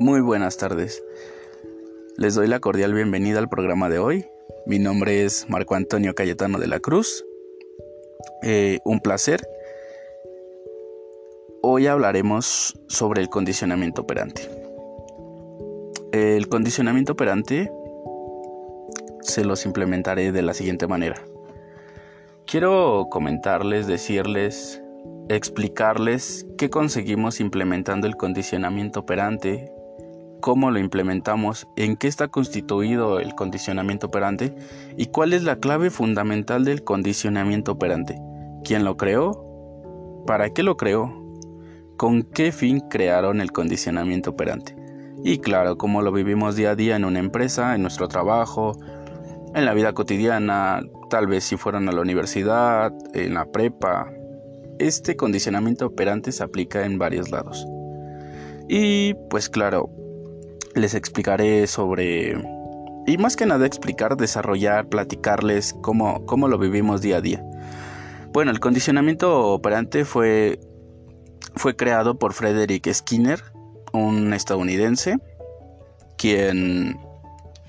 Muy buenas tardes. Les doy la cordial bienvenida al programa de hoy. Mi nombre es Marco Antonio Cayetano de la Cruz. Eh, un placer. Hoy hablaremos sobre el condicionamiento operante. El condicionamiento operante se los implementaré de la siguiente manera. Quiero comentarles, decirles explicarles qué conseguimos implementando el condicionamiento operante, cómo lo implementamos, en qué está constituido el condicionamiento operante y cuál es la clave fundamental del condicionamiento operante. ¿Quién lo creó? ¿Para qué lo creó? ¿Con qué fin crearon el condicionamiento operante? Y claro, cómo lo vivimos día a día en una empresa, en nuestro trabajo, en la vida cotidiana, tal vez si fueron a la universidad, en la prepa, este condicionamiento operante se aplica en varios lados. Y pues claro, les explicaré sobre... Y más que nada explicar, desarrollar, platicarles cómo, cómo lo vivimos día a día. Bueno, el condicionamiento operante fue, fue creado por Frederick Skinner, un estadounidense, quien,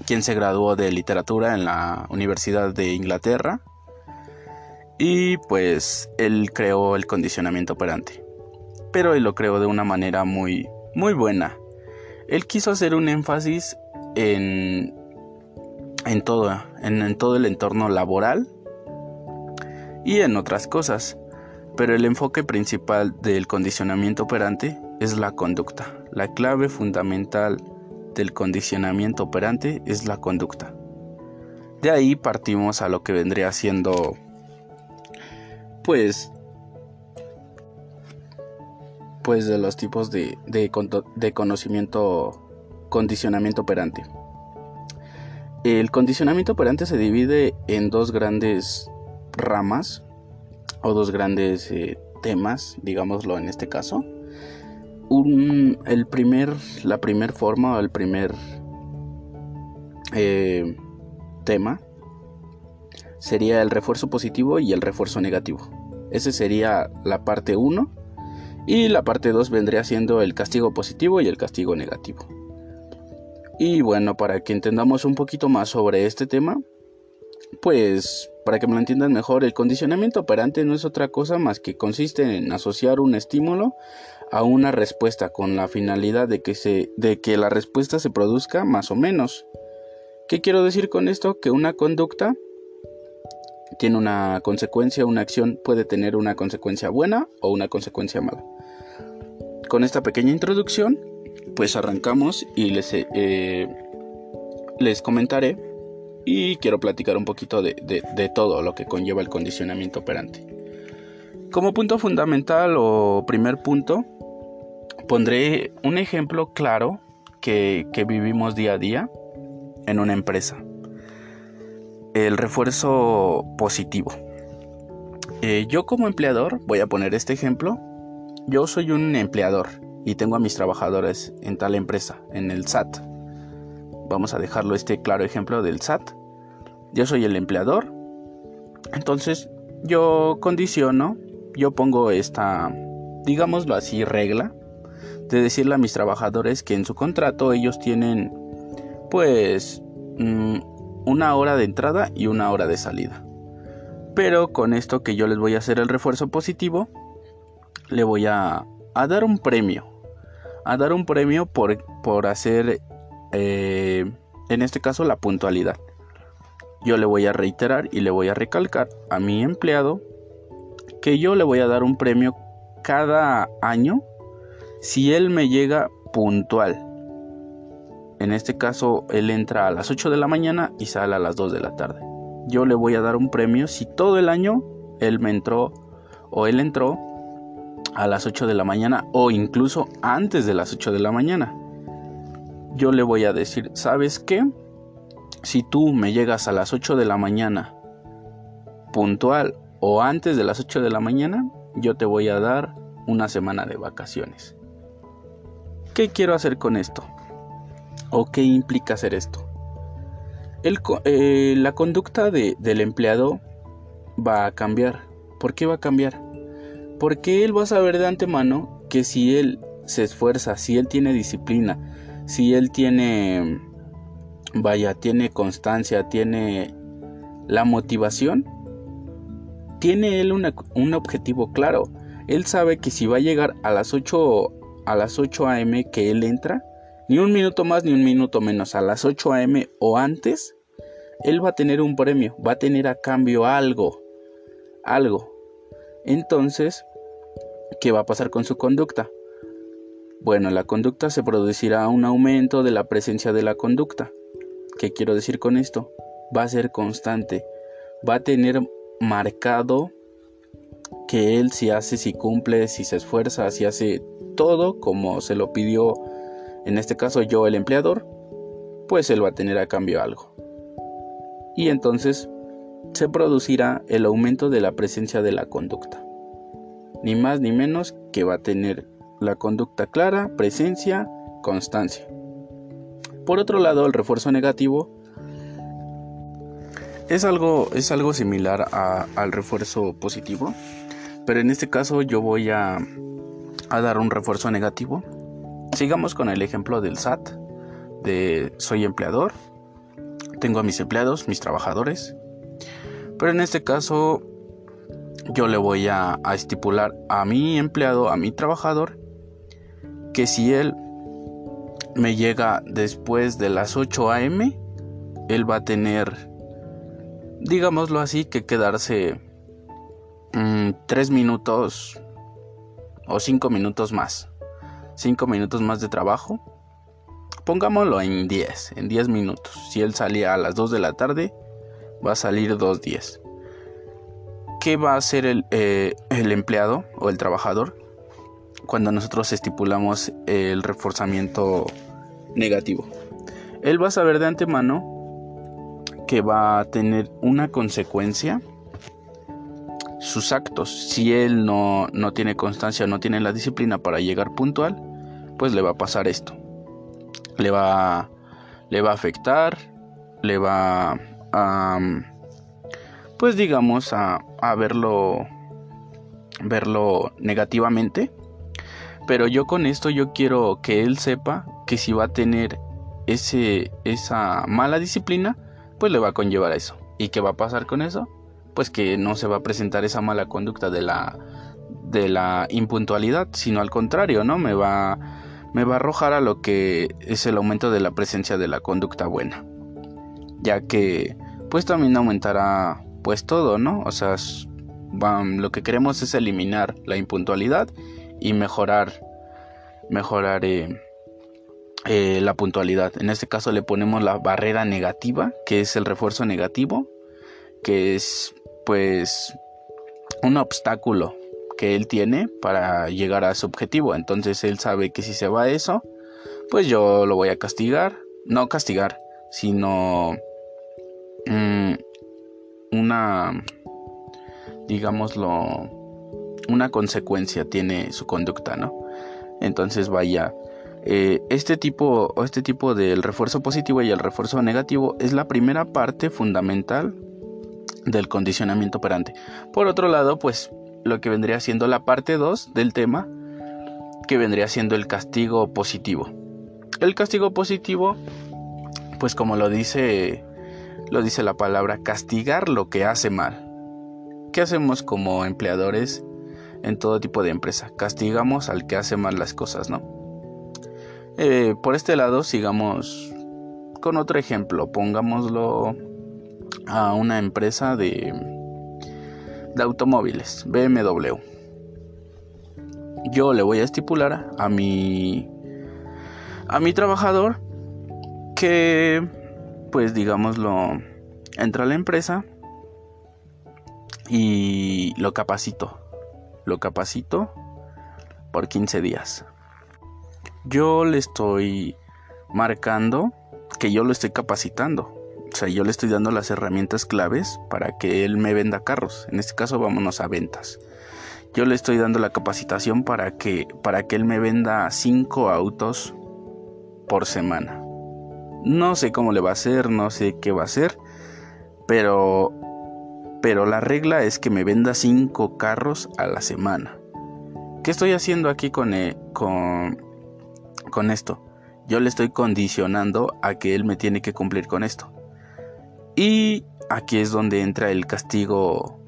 quien se graduó de literatura en la Universidad de Inglaterra y pues él creó el condicionamiento operante. Pero él lo creó de una manera muy, muy buena. Él quiso hacer un énfasis en, en, todo, en, todo el entorno laboral y en otras cosas. Pero el enfoque principal del condicionamiento operante es la conducta. La clave fundamental del condicionamiento operante es la conducta. De ahí partimos a lo que vendría siendo pues pues de los tipos de, de, conocimiento condicionamiento operante. El condicionamiento operante se divide en dos grandes ramas o dos grandes eh, temas digámoslo en este caso. Un, el primer la primera forma o el primer eh, tema sería el refuerzo positivo y el refuerzo negativo. Ese sería la parte 1. Y la parte 2 vendría siendo el castigo positivo y el castigo negativo. Y bueno, para que entendamos un poquito más sobre este tema, pues para que me lo entiendan mejor, el condicionamiento operante no es otra cosa más que consiste en asociar un estímulo a una respuesta con la finalidad de que, se, de que la respuesta se produzca más o menos. ¿Qué quiero decir con esto? Que una conducta tiene una consecuencia, una acción puede tener una consecuencia buena o una consecuencia mala. Con esta pequeña introducción, pues arrancamos y les, eh, les comentaré y quiero platicar un poquito de, todo lo que conlleva el condicionamiento operante. Como punto fundamental o primer punto, pondré un ejemplo claro que vivimos día a día en una empresa el refuerzo positivo. Eh, yo como empleador, voy a poner este ejemplo, yo soy un empleador y tengo a mis trabajadores en tal empresa, en el SAT. Vamos a dejarlo este claro ejemplo del SAT. Yo soy el empleador, entonces yo condiciono, yo pongo esta, digámoslo así, regla de decirle a mis trabajadores que en su contrato ellos tienen pues mm, una hora de entrada y una hora de salida. Pero con esto que yo les voy a hacer el refuerzo positivo, le voy a, dar un premio. A dar un premio por, por hacer, eh, en este caso, la puntualidad. Yo le voy a reiterar y le voy a recalcar a mi empleado que yo le voy a dar un premio cada año si él me llega puntual. En este caso, él entra a las 8 de la mañana y sale a las 2 de la tarde. Yo le voy a dar un premio si todo el año él me entró o él entró a las 8 de la mañana o incluso antes de las 8 de la mañana. Yo le voy a decir, ¿sabes qué? Si tú me llegas a las 8 de la mañana puntual o antes de las 8 de la mañana, yo te voy a dar una semana de vacaciones. ¿Qué quiero hacer con esto? ¿O qué implica hacer esto? Eh, la conducta del empleado va a cambiar. ¿Por qué va a cambiar? Porque él va a saber de antemano que si él se esfuerza, si él tiene disciplina, si él tiene, vaya, tiene constancia, tiene la motivación, tiene él un objetivo claro. Él sabe que si va a llegar a las 8 a las 8 am que él entra, ni un minuto más ni un minuto menos, a las 8 am o antes, él va a tener un premio, va a tener a cambio algo, algo. Entonces, ¿qué va a pasar con su conducta? Bueno, la conducta se producirá un aumento de la presencia de la conducta. ¿Qué quiero decir con esto? Va a ser constante, va a tener marcado que él si hace, si cumple, si se esfuerza, si hace todo como se lo pidió, en este caso yo el empleador, pues él va a tener a cambio algo. Y entonces se producirá el aumento de la presencia de la conducta. Ni más ni menos que va a tener la conducta clara, presencia, constancia. Por otro lado, el refuerzo negativo es algo, es algo similar al refuerzo positivo, pero en este caso yo voy a, a dar un refuerzo negativo. Sigamos con el ejemplo del SAT, de soy empleador, tengo a mis empleados, mis trabajadores, pero en este caso yo le voy a, estipular a mi empleado, a mi trabajador, que si él me llega después de las 8 a.m., él va a tener digámoslo así, que quedarse 3 mm, minutos o 5 minutos más. 5 minutos más de trabajo. Pongámoslo en 10, en 10 minutos. Si él salía a las 2 de la tarde, va a salir 2.10. ¿Qué va a hacer el, eh, el empleado o el trabajador cuando nosotros estipulamos el reforzamiento negativo? Él va a saber de antemano que va a tener una consecuencia sus actos. Si él no, no tiene constancia, no tiene la disciplina para llegar puntual, pues le va a pasar esto. Le va, le va a afectar, le va a, pues digamos, a, a verlo, verlo negativamente. Pero yo con esto yo quiero que él sepa que si va a tener ese, esa mala disciplina, pues le va a conllevar a eso. ¿Y qué va a pasar con eso? Pues que no se va a presentar esa mala conducta de la de la impuntualidad, sino al contrario, ¿no? Me va me va a arrojar a lo que es el aumento de la presencia de la conducta buena. Ya que pues también aumentará pues todo, ¿no? O sea, lo que queremos es eliminar la impuntualidad y mejorar mejorar eh, eh, la puntualidad. En este caso le ponemos la barrera negativa, que es el refuerzo negativo, que es pues un obstáculo que él tiene para llegar a su objetivo. Entonces él sabe que si se va a eso, pues yo lo voy a castigar. No castigar, sino mm, una, digámoslo, una consecuencia tiene su conducta, ¿no? Entonces vaya, eh, este tipo o este tipo del refuerzo positivo y el refuerzo negativo es la primera parte fundamental del condicionamiento operante. Por otro lado, pues lo que vendría siendo la parte 2 del tema, que vendría siendo el castigo positivo. El castigo positivo, pues como lo dice lo dice la palabra castigar lo que hace mal. ¿Qué hacemos como empleadores en todo tipo de empresa? Castigamos al que hace mal las cosas, ¿no? Eh, por este lado, sigamos con otro ejemplo. Pongámoslo a una empresa de, de automóviles, BMW. Yo le voy a estipular a mi a mi trabajador que pues digámoslo entra a la empresa y lo capacito. Lo capacito por 15 días yo le estoy marcando que yo lo estoy capacitando. O sea, yo le estoy dando las herramientas claves para que él me venda carros. En este caso, vámonos a ventas. Yo le estoy dando la capacitación para que, para que él me venda cinco autos por semana. No sé cómo le va a hacer, no sé qué va a hacer, pero, pero la regla es que me venda cinco carros a la semana. ¿Qué estoy haciendo aquí con, eh, con con esto. Yo le estoy condicionando a que él me tiene que cumplir con esto. Y aquí es donde entra el castigo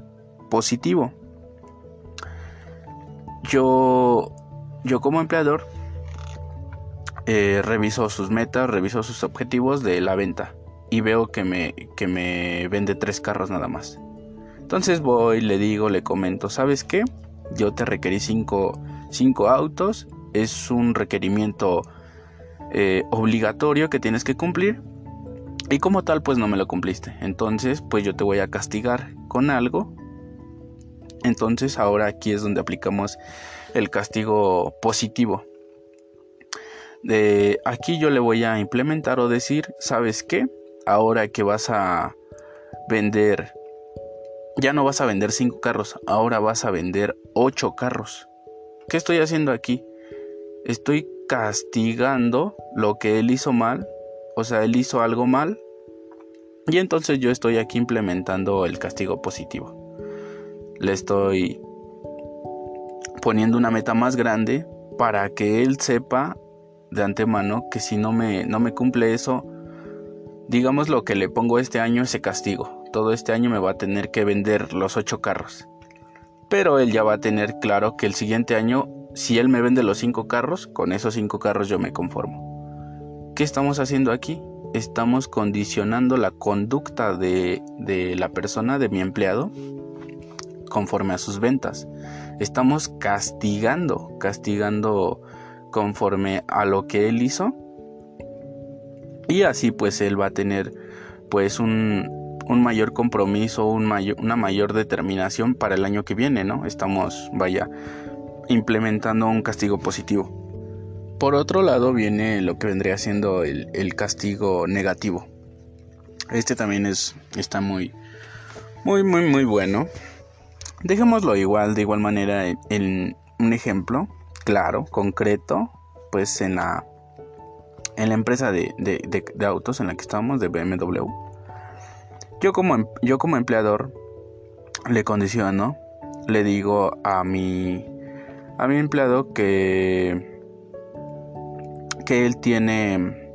positivo. Yo, yo como empleador eh, reviso sus metas, reviso sus objetivos de la venta y veo que me, que me vende tres carros nada más. Entonces voy, le digo, le comento, ¿sabes qué? Yo te requerí cinco, cinco autos, es un requerimiento eh, obligatorio que tienes que cumplir y como tal pues no me lo cumpliste. Entonces pues yo te voy a castigar con algo. Entonces ahora aquí es donde aplicamos el castigo positivo. De aquí yo le voy a implementar o decir, ¿sabes qué? Ahora que vas a vender, ya no vas a vender cinco carros, ahora vas a vender ocho carros. ¿Qué estoy haciendo aquí? Estoy castigando lo que él hizo mal, o sea, él hizo algo mal, y entonces yo estoy aquí implementando el castigo positivo. Le estoy poniendo una meta más grande para que él sepa de antemano que si no me, no me cumple eso, digamos lo que le pongo este año ese castigo. Todo este año me va a tener que vender los ocho carros. Pero él ya va a tener claro que el siguiente año, si él me vende los cinco carros, con esos cinco carros yo me conformo. ¿Qué estamos haciendo aquí? Estamos condicionando la conducta de, de la persona, de mi empleado, conforme a sus ventas. Estamos castigando, castigando conforme a lo que él hizo y así pues él va a tener pues un, un mayor compromiso, un mayor, una mayor determinación para el año que viene, ¿no? Estamos, vaya, implementando un castigo positivo. Por otro lado viene lo que vendría siendo el, castigo negativo. Este también es, está muy, muy, muy, muy bueno. Dejémoslo igual, de igual manera, en un ejemplo claro, concreto, pues en la, en la empresa de, autos en la que estamos, de BMW. Yo como, em, yo como empleador le condiciono, le digo a mi, a mi empleado que, que él tiene,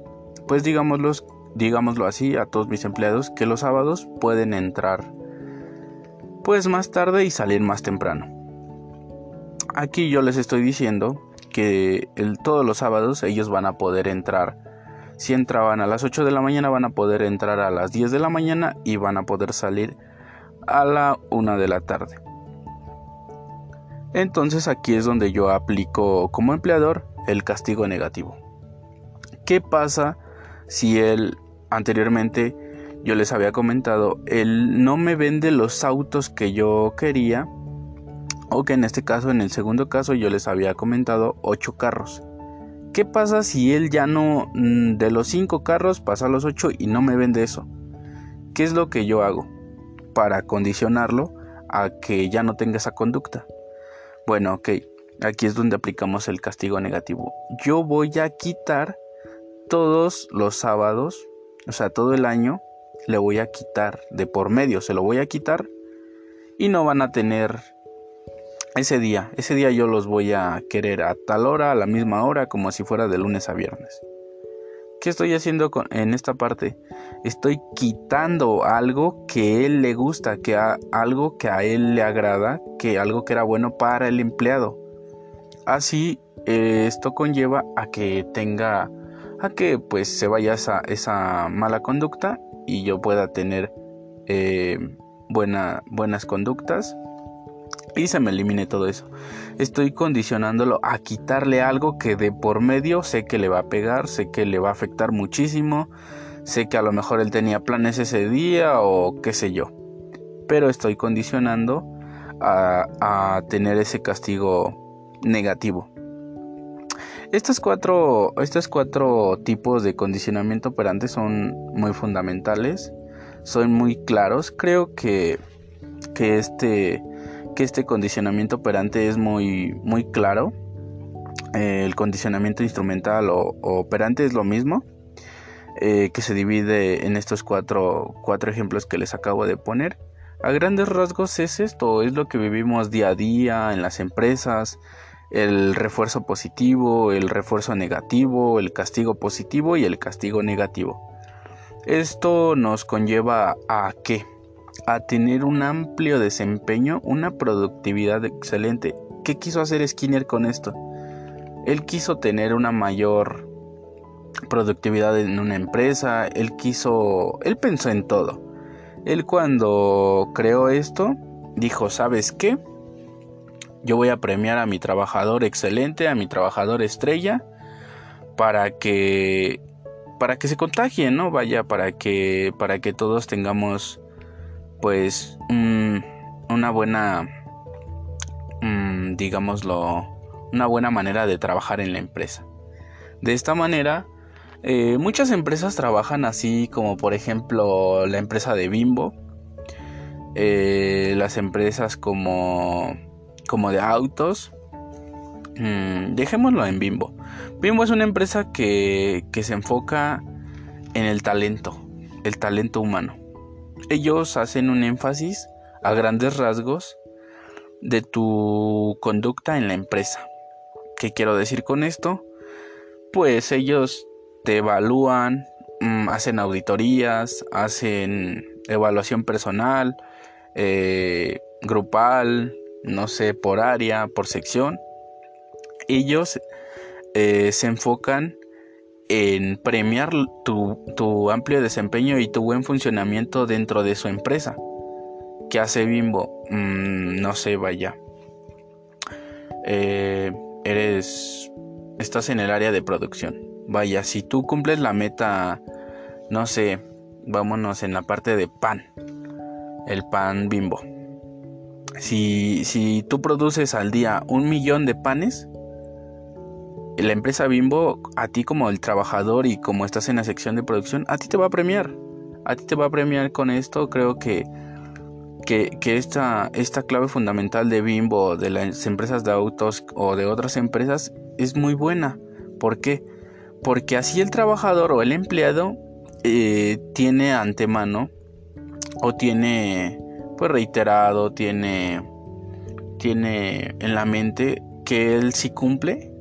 pues digámoslo, digámoslo así, a todos mis empleados, que los sábados pueden entrar pues más tarde y salir más temprano. Aquí yo les estoy diciendo que todos los sábados ellos van a poder entrar. Si entraban a las 8 de la mañana van a poder entrar a las 10 de la mañana y van a poder salir a la 1 de la tarde. Entonces aquí es donde yo aplico como empleador el castigo negativo. ¿Qué pasa si él anteriormente yo les había comentado, él no me vende los autos que yo quería o que en este caso, en el segundo caso, yo les había comentado 8 carros. ¿Qué pasa si él ya no, mm, de los 5 carros, pasa a los 8 y no me vende eso? ¿Qué es lo que yo hago para condicionarlo a que ya no tenga esa conducta? Bueno, ok, aquí es donde aplicamos el castigo negativo. Yo voy a quitar todos los sábados, o sea, todo el año, le voy a quitar de por medio, se lo voy a quitar y no van a tener ese día, ese día yo los voy a querer a tal hora, a la misma hora, como si fuera de lunes a viernes. ¿Qué estoy haciendo con, en esta parte? Estoy quitando algo que a él le gusta, que algo que a él le agrada, que algo que era bueno para el empleado. Así eh, esto conlleva a que tenga, a que pues se vaya esa, mala conducta y yo pueda tener eh, buena, buenas conductas y se me elimine todo eso. Estoy condicionándolo a quitarle algo que de por medio sé que le va a pegar, sé que le va a afectar muchísimo, sé que a lo mejor él tenía planes ese día o qué sé yo. Pero estoy condicionando a, tener ese castigo negativo. Estos cuatro, estos cuatro tipos de condicionamiento operante son muy fundamentales, son muy claros. Creo que, que este que este condicionamiento operante es muy, muy claro. Eh, el condicionamiento instrumental o, operante es lo mismo, eh, que se divide en estos cuatro, cuatro ejemplos que les acabo de poner. A grandes rasgos es esto, es lo que vivimos día a día en las empresas, el refuerzo positivo, el refuerzo negativo, el castigo positivo y el castigo negativo. Esto nos conlleva a qué? A tener un amplio desempeño, una productividad excelente. ¿Qué quiso hacer Skinner con esto? Él quiso tener una mayor productividad en una empresa, él quiso, él pensó en todo. Él cuando creó esto, dijo, ¿sabes qué? Yo voy a premiar a mi trabajador excelente, a mi trabajador estrella, para que para que se contagien, ¿no? Vaya, para que para que todos tengamos pues una buena mm, digámoslo una buena manera de trabajar en la empresa. De esta manera eh, muchas empresas trabajan así como por ejemplo la empresa de Bimbo, eh, las empresas como, como de autos. Mm, dejémoslo en Bimbo. Bimbo es una empresa que, que se enfoca en el talento, el talento humano. Ellos hacen un énfasis a grandes rasgos de tu conducta en la empresa. ¿Qué quiero decir con esto? Pues ellos te evalúan, mm, hacen auditorías, hacen evaluación personal, eh, grupal, no sé, por área, por sección. Ellos eh, se enfocan en premiar tu, amplio desempeño y tu buen funcionamiento dentro de su empresa. ¿Qué hace Bimbo? Mm, no sé, vaya. Eh, eres. Estás en el área de producción Vaya, si tú cumples la meta, no sé, vámonos en la parte de pan, el pan bimbo. Si, si tú produces al día un millón de panes, la empresa bimbo, a ti como el trabajador y como estás en la sección de producción, a ti te va a premiar. A ti te va a premiar con esto. Creo que, que, que esta, esta clave fundamental de bimbo, de las empresas de autos o de otras empresas, es muy buena. ¿Por qué? porque así el trabajador o el empleado eh, tiene antemano o tiene pues reiterado, tiene tiene en la mente que él si cumple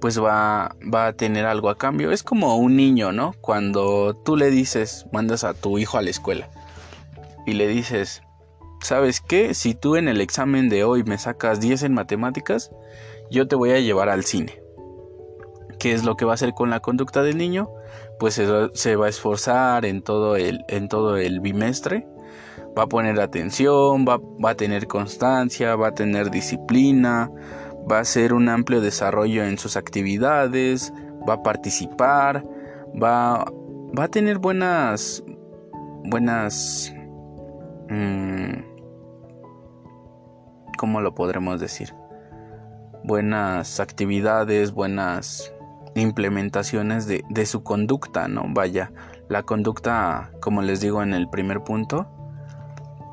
pues va, va a tener algo a cambio. Es como un niño, ¿no? Cuando tú le dices, mandas a tu hijo a la escuela y le dices, ¿sabes qué? Si tú en el examen de hoy me sacas 10 en matemáticas, yo te voy a llevar al cine. ¿Qué es lo que va a hacer con la conducta del niño? Pues se va, a esforzar en todo, el, en todo el bimestre, va a poner atención, va, a tener constancia, va a tener disciplina, va a hacer un amplio desarrollo en sus actividades, va a participar, va, va a tener buenas, buenas, mmm, ¿cómo lo podremos decir? Buenas actividades, buenas implementaciones de, de su conducta, ¿no? Vaya, la conducta, como les digo en el primer punto,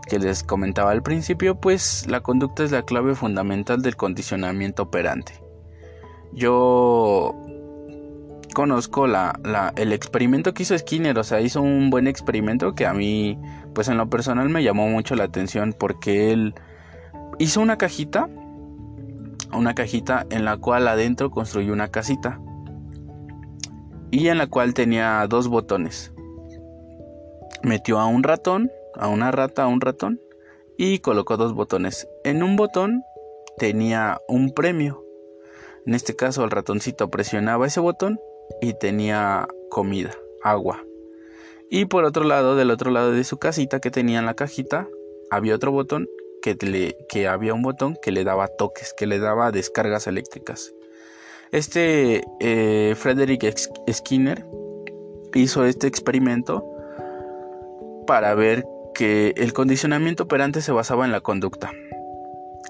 que les comentaba al principio, pues la conducta es la clave fundamental del condicionamiento operante. Yo conozco la, el experimento que hizo Skinner, o sea, hizo un buen experimento que a mí, pues en lo personal me llamó mucho la atención porque él hizo una cajita, una cajita en la cual adentro construyó una casita y en la cual tenía dos botones. Metió a un ratón, a una rata, a un ratón y colocó dos botones. En un botón tenía un premio. En este caso el ratoncito presionaba ese botón y tenía comida, agua. Y por otro lado, del otro lado de su casita que tenía en la cajita, había otro botón que, le, que había un botón que le daba toques, que le daba descargas eléctricas. Este eh, Frederick Skinner hizo este experimento para ver que el condicionamiento operante se basaba en la conducta.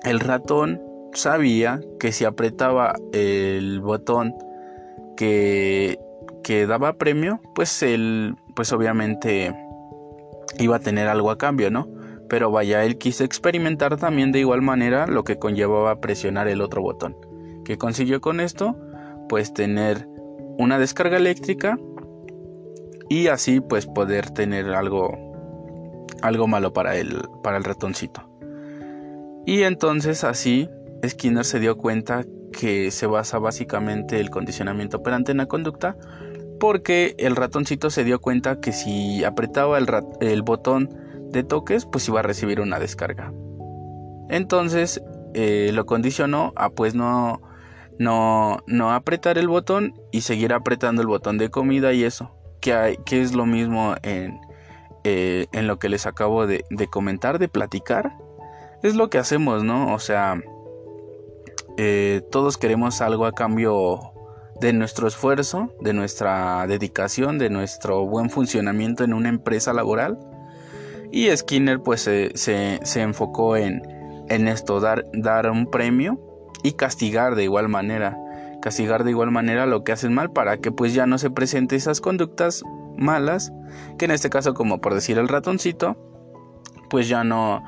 El ratón sabía que si apretaba el botón que, que daba premio, pues él, pues obviamente iba a tener algo a cambio, ¿no? Pero vaya, él quiso experimentar también de igual manera lo que conllevaba presionar el otro botón. ¿Qué consiguió con esto? Pues tener una descarga eléctrica y así pues poder tener algo algo malo para el para el ratoncito. Y entonces así Skinner se dio cuenta que se basa básicamente el condicionamiento operante en la conducta porque el ratoncito se dio cuenta que si apretaba el, el botón de toques pues iba a recibir una descarga. Entonces eh, lo condicionó a pues no, no, no apretar el botón y seguir apretando el botón de comida y eso, que, hay, que es lo mismo en, eh, en lo que les acabo de, comentar, de platicar. Es lo que hacemos, ¿no? O sea, eh, todos queremos algo a cambio de nuestro esfuerzo, de nuestra dedicación, de nuestro buen funcionamiento en una empresa laboral. Y Skinner pues se, enfocó en, esto, dar, dar un premio y castigar de igual manera. Castigar de igual manera lo que hacen mal para que pues ya no se presenten esas conductas malas, que en este caso como por decir el ratoncito, pues ya no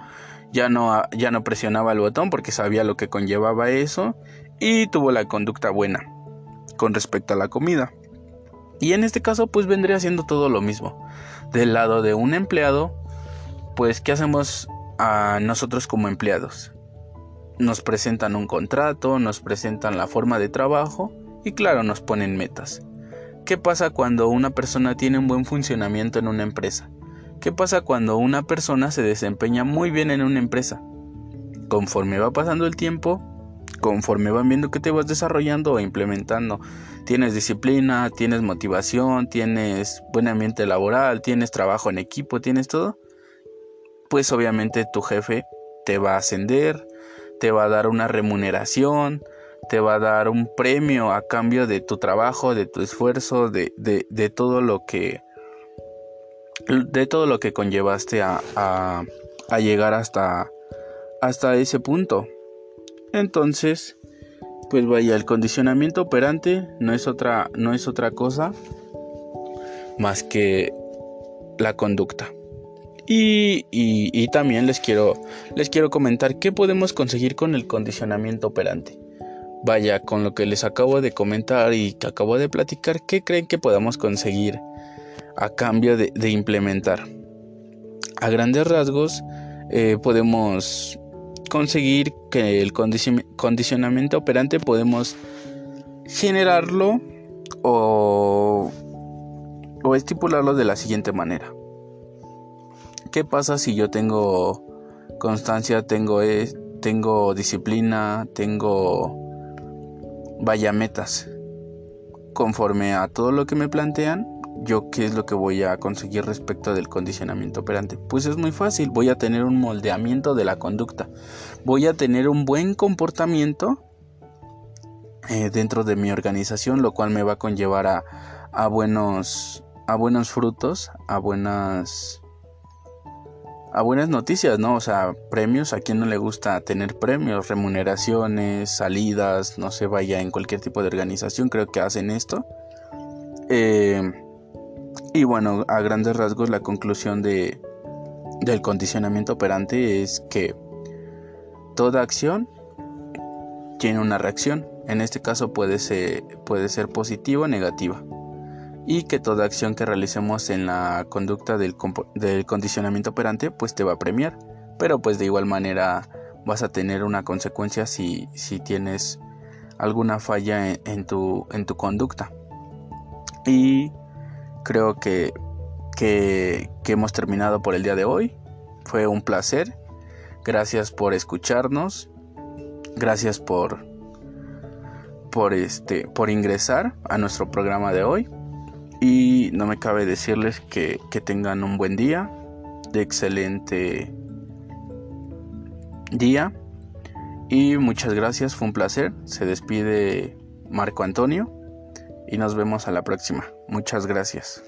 ya no ya no presionaba el botón porque sabía lo que conllevaba eso y tuvo la conducta buena con respecto a la comida. Y en este caso pues vendría siendo todo lo mismo. Del lado de un empleado, pues ¿qué hacemos a nosotros como empleados. Nos presentan un contrato, nos presentan la forma de trabajo y claro, nos ponen metas. ¿Qué pasa cuando una persona tiene un buen funcionamiento en una empresa? ¿Qué pasa cuando una persona se desempeña muy bien en una empresa? Conforme va pasando el tiempo, conforme van viendo que te vas desarrollando o implementando, tienes disciplina, tienes motivación, tienes buen ambiente laboral, tienes trabajo en equipo, tienes todo, pues obviamente tu jefe te va a ascender, te va a dar una remuneración, te va a dar un premio a cambio de tu trabajo, de tu esfuerzo, de, de, todo lo que de todo lo que conllevaste a, a, a, llegar hasta hasta ese punto. Entonces, pues vaya, el condicionamiento operante no es otra no es otra cosa más que la conducta. Y, también les quiero, les quiero comentar qué podemos conseguir con el condicionamiento operante. Vaya, con lo que les acabo de comentar y que acabo de platicar, ¿qué creen que podamos conseguir a cambio de, implementar? A grandes rasgos, eh, podemos conseguir que el condicionamiento operante podemos generarlo o, o estipularlo de la siguiente manera. ¿Qué pasa si yo tengo constancia, tengo, e, tengo disciplina, tengo vaya metas? Conforme a todo lo que me plantean, yo qué es lo que voy a conseguir respecto del condicionamiento operante. Pues es muy fácil, voy a tener un moldeamiento de la conducta, voy a tener un buen comportamiento eh, dentro de mi organización, lo cual me va a conllevar a, a buenos a buenos frutos, a buenas a buenas noticias, ¿no? O sea, premios, a quien no le gusta tener premios, remuneraciones, salidas, no se vaya en cualquier tipo de organización, creo que hacen esto. Eh, y bueno, a grandes rasgos la conclusión de, del condicionamiento operante es que toda acción tiene una reacción. En este caso puede ser, puede ser positiva o negativa y que toda acción que realicemos en la conducta del, condicionamiento operante pues te va a premiar. Pero pues de igual manera vas a tener una consecuencia si, si tienes alguna falla en, tu, en tu conducta. Y creo que, que, que hemos terminado por el día de hoy. Fue un placer. Gracias por escucharnos. Gracias por por este por ingresar a nuestro programa de hoy y no me cabe decirles que, tengan un buen día, de excelente día. Y muchas gracias, fue un placer. Se despide Marco Antonio y nos vemos a la próxima. Muchas gracias.